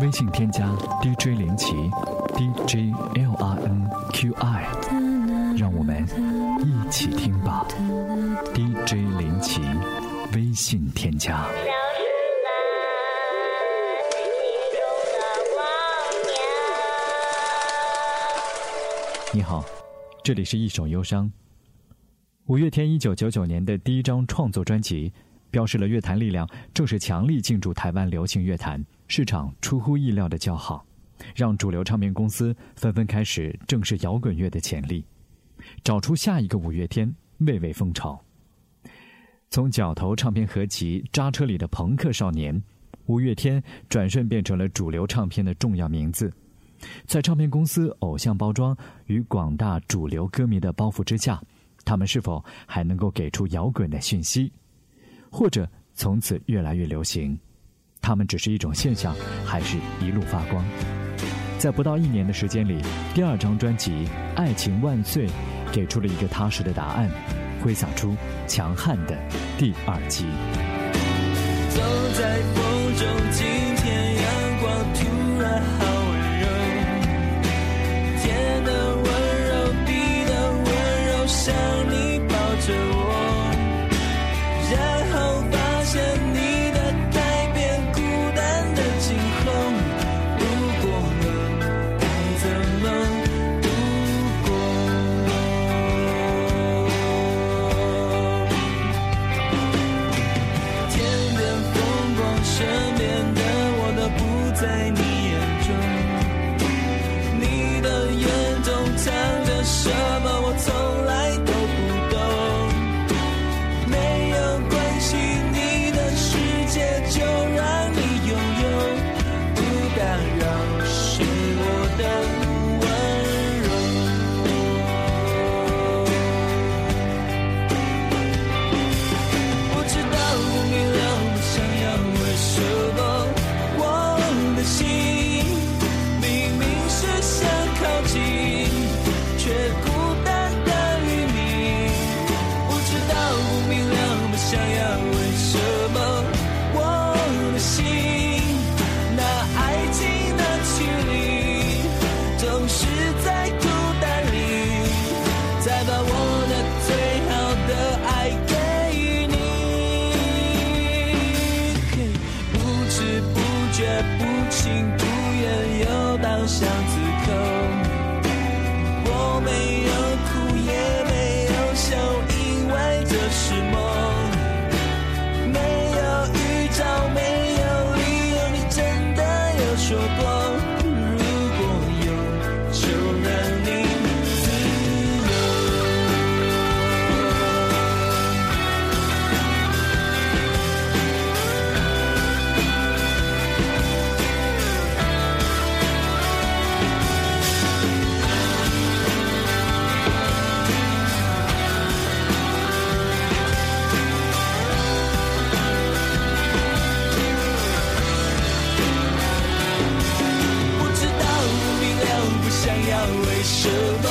微信添加 DJ 林奇，DJ L R N Q I，让我们一起听吧。DJ 林奇，微信添加。你好，这里是一首忧伤。五月天一九九九年的第一张创作专辑，标示了乐坛力量正是强力进驻台湾流行乐坛。市场出乎意料的较好，让主流唱片公司纷纷开始正视摇滚乐的潜力，找出下一个五月天，蔚为风潮。从角头唱片合集《扎车里的朋克少年》，五月天转瞬变成了主流唱片的重要名字。在唱片公司偶像包装与广大主流歌迷的包袱之下，他们是否还能够给出摇滚的讯息，或者从此越来越流行？他们只是一种现象，还是一路发光？在不到一年的时间里，第二张专辑《爱情万岁》给出了一个踏实的答案，挥洒出强悍的第二季。走在风中，今天阳光突然好 see your blood. should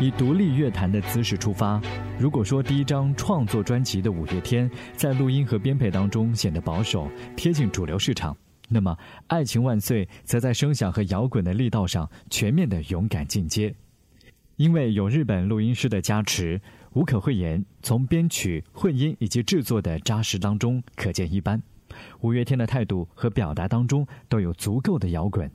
以独立乐坛的姿势出发，如果说第一张创作专辑的五月天在录音和编配当中显得保守，贴近主流市场，那么《爱情万岁》则在声响和摇滚的力道上全面的勇敢进阶。因为有日本录音师的加持，无可讳言，从编曲、混音以及制作的扎实当中可见一斑。五月天的态度和表达当中都有足够的摇滚。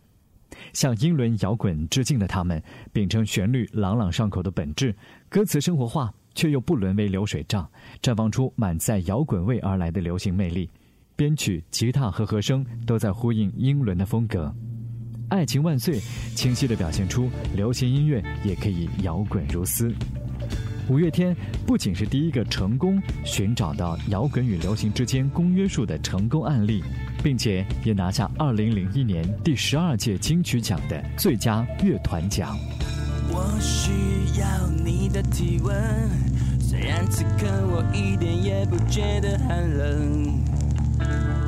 向英伦摇滚致敬的他们，秉承旋律朗朗上口的本质，歌词生活化却又不沦为流水账，绽放出满载摇滚味而来的流行魅力。编曲、吉他和和声都在呼应英伦的风格。爱情万岁，清晰地表现出流行音乐也可以摇滚如斯。五月天不仅是第一个成功寻找到摇滚与流行之间公约数的成功案例，并且也拿下二零零一年第十二届金曲奖的最佳乐团奖。我需要你的体温，虽然此刻我一点也不觉得寒冷。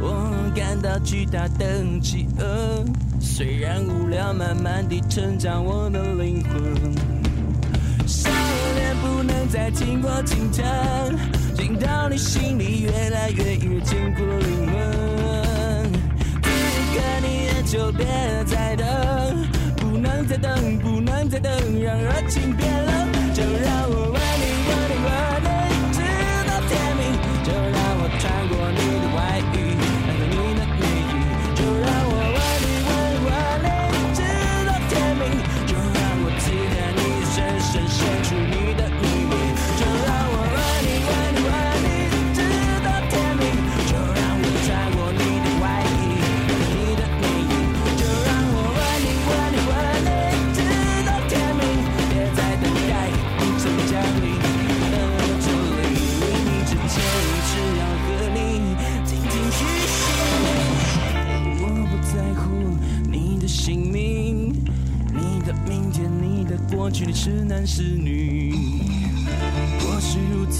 我感到巨大的饥饿，虽然无聊，慢慢地成长我的灵魂。少年不能再经过清晨，进到你心里越来越越坚固就别再等，不能再等，不能再等，让热情变冷，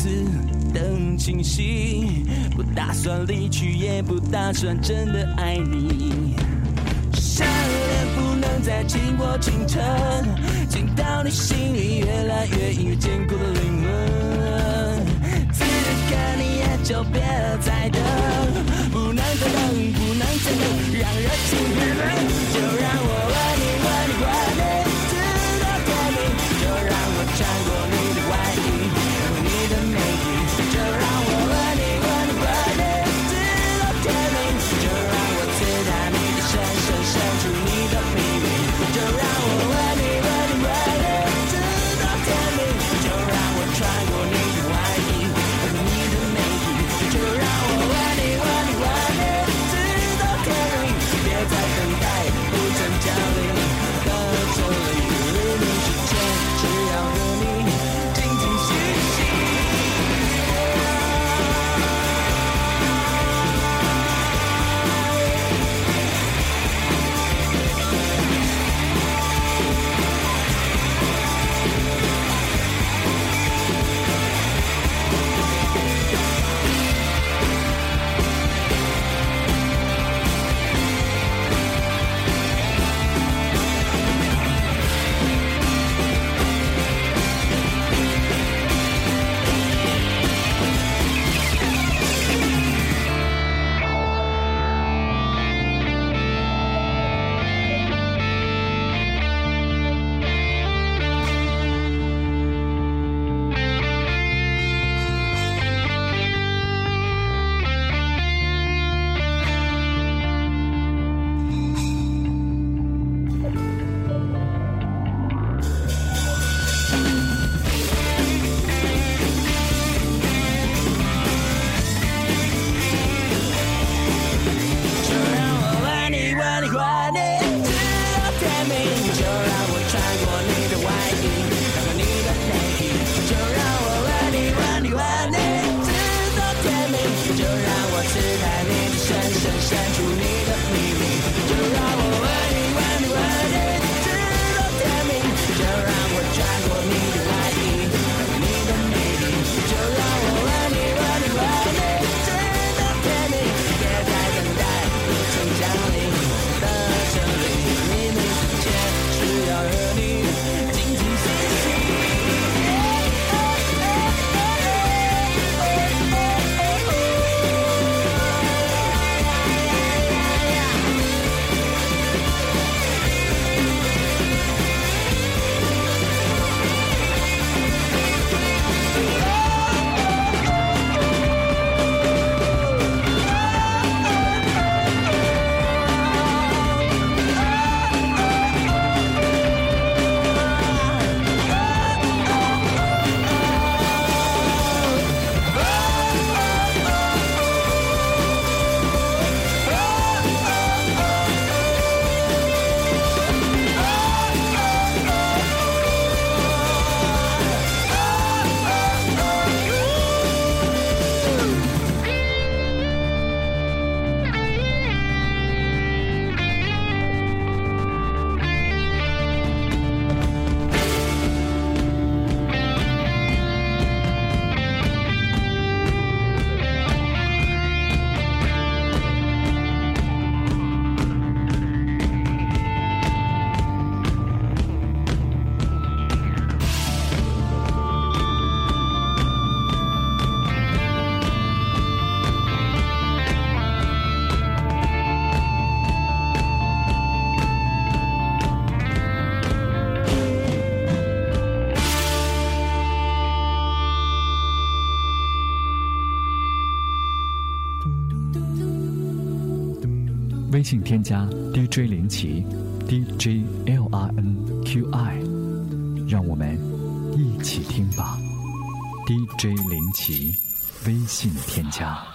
是如此的清晰，不打算离去，也不打算真的爱你。想念不能再经过清晨，进到你心里越来越越坚固的灵魂。此刻你也就别再等，不能再等，不能再等，让热情就让我刺探你的深深，深处你的秘密，就让。信添加 DJ 林奇，DJ L R N Q I，让我们一起听吧。DJ 林奇，微信添加。